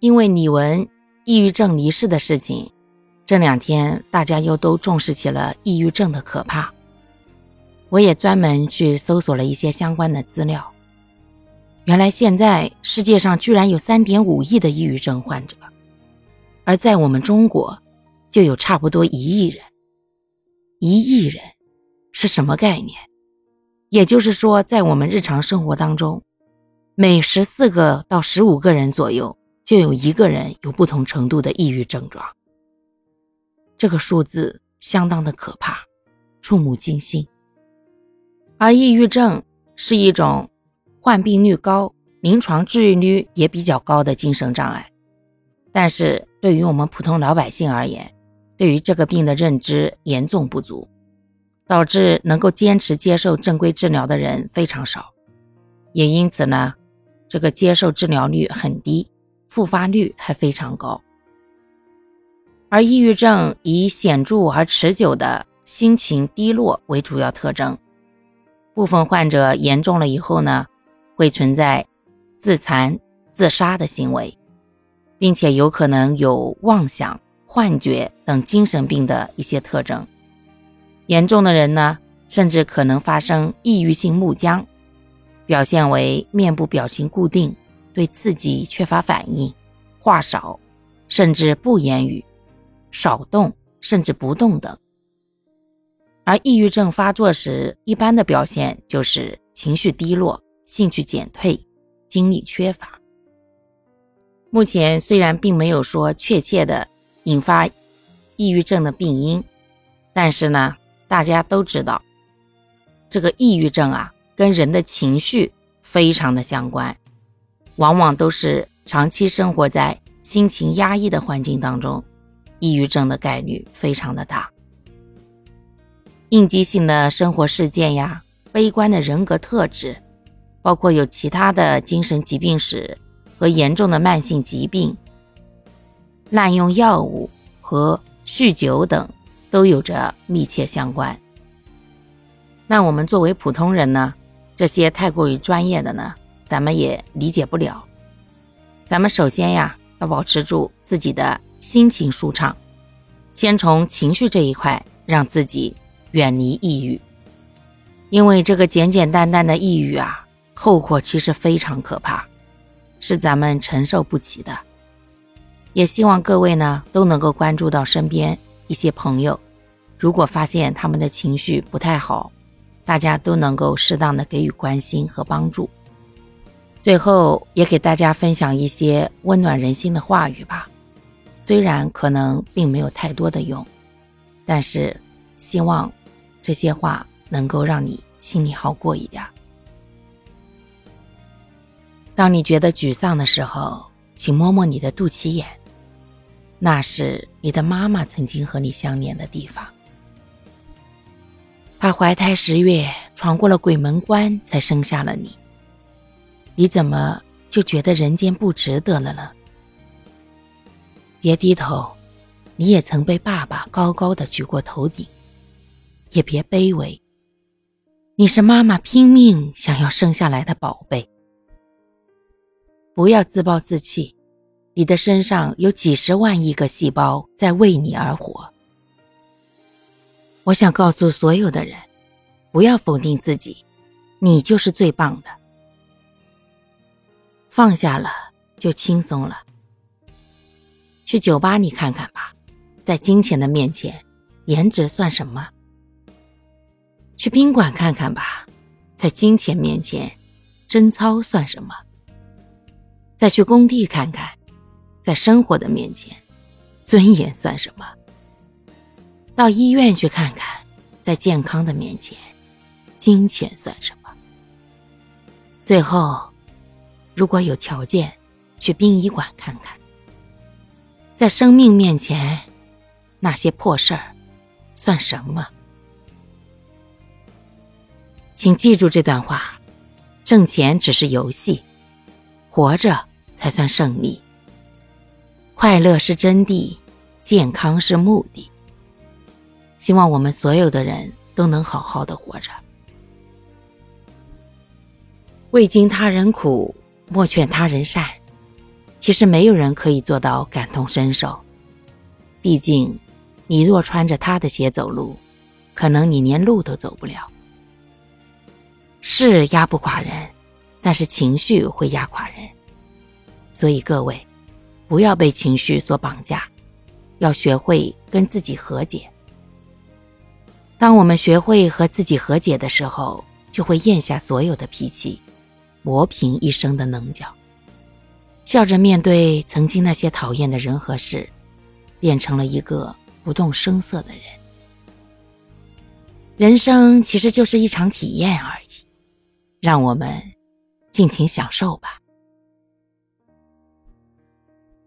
因为李玟抑郁症离世的事情，这两天大家又都重视起了抑郁症的可怕。我也专门去搜索了一些相关的资料。原来现在世界上居然有三点五亿的抑郁症患者，而在我们中国，就有差不多一亿人。一亿人是什么概念？也就是说，在我们日常生活当中，每十四个到十五个人左右，就有一个人有不同程度的抑郁症状。这个数字相当的可怕，触目惊心。而抑郁症是一种患病率高、临床治愈率也比较高的精神障碍，但是对于我们普通老百姓而言，对于这个病的认知严重不足，导致能够坚持接受正规治疗的人非常少，也因此呢，这个接受治疗率很低，复发率还非常高。而抑郁症以显著而持久的心情低落为主要特征。部分患者严重了以后呢，会存在自残、自杀的行为，并且有可能有妄想、幻觉等精神病的一些特征。严重的人呢，甚至可能发生抑郁性木僵，表现为面部表情固定、对刺激缺乏反应、话少，甚至不言语、少动甚至不动等。而抑郁症发作时，一般的表现就是情绪低落、兴趣减退、精力缺乏。目前虽然并没有说确切的引发抑郁症的病因，但是呢，大家都知道，这个抑郁症啊，跟人的情绪非常的相关，往往都是长期生活在心情压抑的环境当中，抑郁症的概率非常的大。应激性的生活事件呀，悲观的人格特质，包括有其他的精神疾病史和严重的慢性疾病、滥用药物和酗酒等，都有着密切相关。那我们作为普通人呢，这些太过于专业的呢，咱们也理解不了。咱们首先呀，要保持住自己的心情舒畅，先从情绪这一块让自己。远离抑郁，因为这个简简单单的抑郁啊，后果其实非常可怕，是咱们承受不起的。也希望各位呢都能够关注到身边一些朋友，如果发现他们的情绪不太好，大家都能够适当的给予关心和帮助。最后也给大家分享一些温暖人心的话语吧，虽然可能并没有太多的用，但是希望。这些话能够让你心里好过一点。当你觉得沮丧的时候，请摸摸你的肚脐眼，那是你的妈妈曾经和你相连的地方。她怀胎十月，闯过了鬼门关，才生下了你。你怎么就觉得人间不值得了呢？别低头，你也曾被爸爸高高的举过头顶。也别卑微，你是妈妈拼命想要生下来的宝贝。不要自暴自弃，你的身上有几十万亿个细胞在为你而活。我想告诉所有的人，不要否定自己，你就是最棒的。放下了就轻松了。去酒吧里看看吧，在金钱的面前，颜值算什么？去宾馆看看吧，在金钱面前，贞操算什么？再去工地看看，在生活的面前，尊严算什么？到医院去看看，在健康的面前，金钱算什么？最后，如果有条件，去殡仪馆看看，在生命面前，那些破事儿算什么？请记住这段话：挣钱只是游戏，活着才算胜利。快乐是真谛，健康是目的。希望我们所有的人都能好好的活着。未经他人苦，莫劝他人善。其实没有人可以做到感同身受。毕竟，你若穿着他的鞋走路，可能你连路都走不了。是压不垮人，但是情绪会压垮人。所以各位，不要被情绪所绑架，要学会跟自己和解。当我们学会和自己和解的时候，就会咽下所有的脾气，磨平一生的棱角，笑着面对曾经那些讨厌的人和事，变成了一个不动声色的人。人生其实就是一场体验而已，让我们尽情享受吧。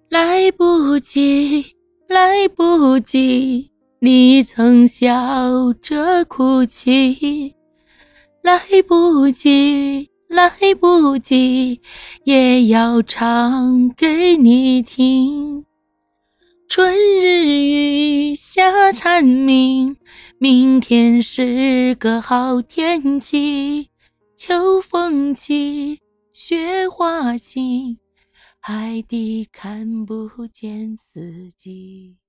来不及，来不及。你曾笑着哭泣，来不及，来不及，也要唱给你听。春日雨下蝉鸣，明天是个好天气。秋风起，雪花轻，海底看不见四季。